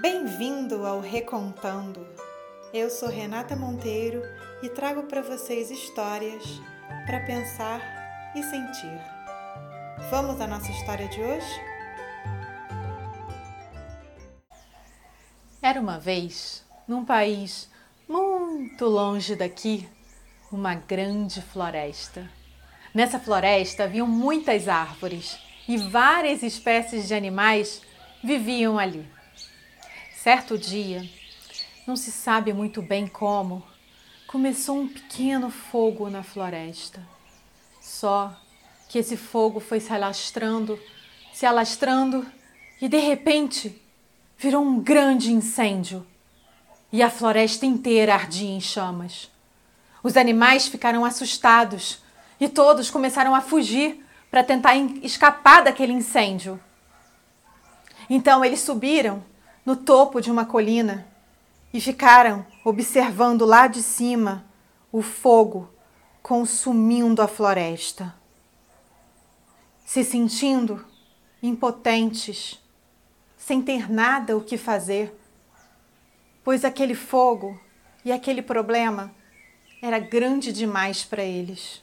Bem-vindo ao Recontando. Eu sou Renata Monteiro e trago para vocês histórias para pensar e sentir. Vamos à nossa história de hoje? Era uma vez, num país muito longe daqui, uma grande floresta. Nessa floresta haviam muitas árvores e várias espécies de animais viviam ali. Certo dia, não se sabe muito bem como, começou um pequeno fogo na floresta. Só que esse fogo foi se alastrando, se alastrando e de repente virou um grande incêndio. E a floresta inteira ardia em chamas. Os animais ficaram assustados e todos começaram a fugir para tentar escapar daquele incêndio. Então eles subiram no topo de uma colina e ficaram observando lá de cima o fogo consumindo a floresta, se sentindo impotentes, sem ter nada o que fazer, pois aquele fogo e aquele problema era grande demais para eles.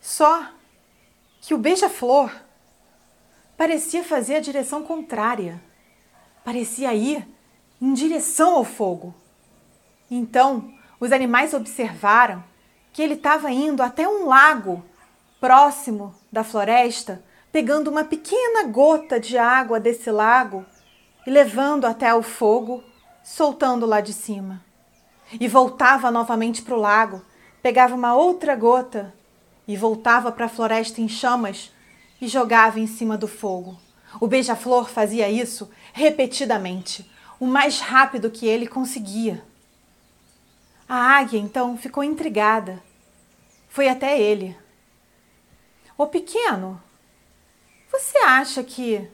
Só que o beija-flor parecia fazer a direção contrária parecia ir em direção ao fogo. Então, os animais observaram que ele estava indo até um lago próximo da floresta, pegando uma pequena gota de água desse lago e levando até o fogo, soltando lá de cima. E voltava novamente para o lago, pegava uma outra gota e voltava para a floresta em chamas e jogava em cima do fogo. O beija-flor fazia isso repetidamente, o mais rápido que ele conseguia. A águia então ficou intrigada. Foi até ele. Ô pequeno, você acha que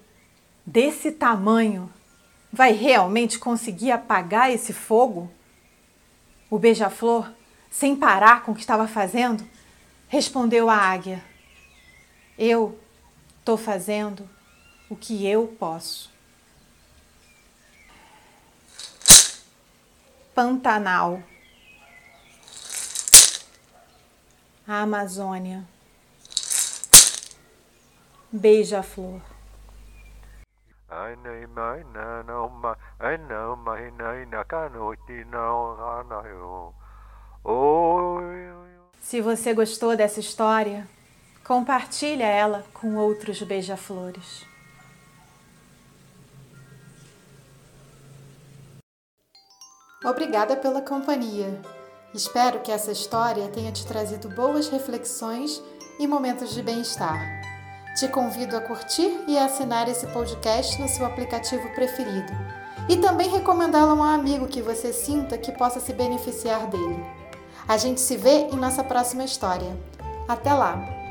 desse tamanho vai realmente conseguir apagar esse fogo? O beija-flor, sem parar com o que estava fazendo, respondeu à águia: Eu estou fazendo o que eu posso. Pantanal, a Amazônia, beija-flor. Se você gostou dessa história, compartilha ela com outros beija-flores. Obrigada pela companhia. Espero que essa história tenha te trazido boas reflexões e momentos de bem-estar. Te convido a curtir e a assinar esse podcast no seu aplicativo preferido e também recomendá-lo a um amigo que você sinta que possa se beneficiar dele. A gente se vê em nossa próxima história. Até lá!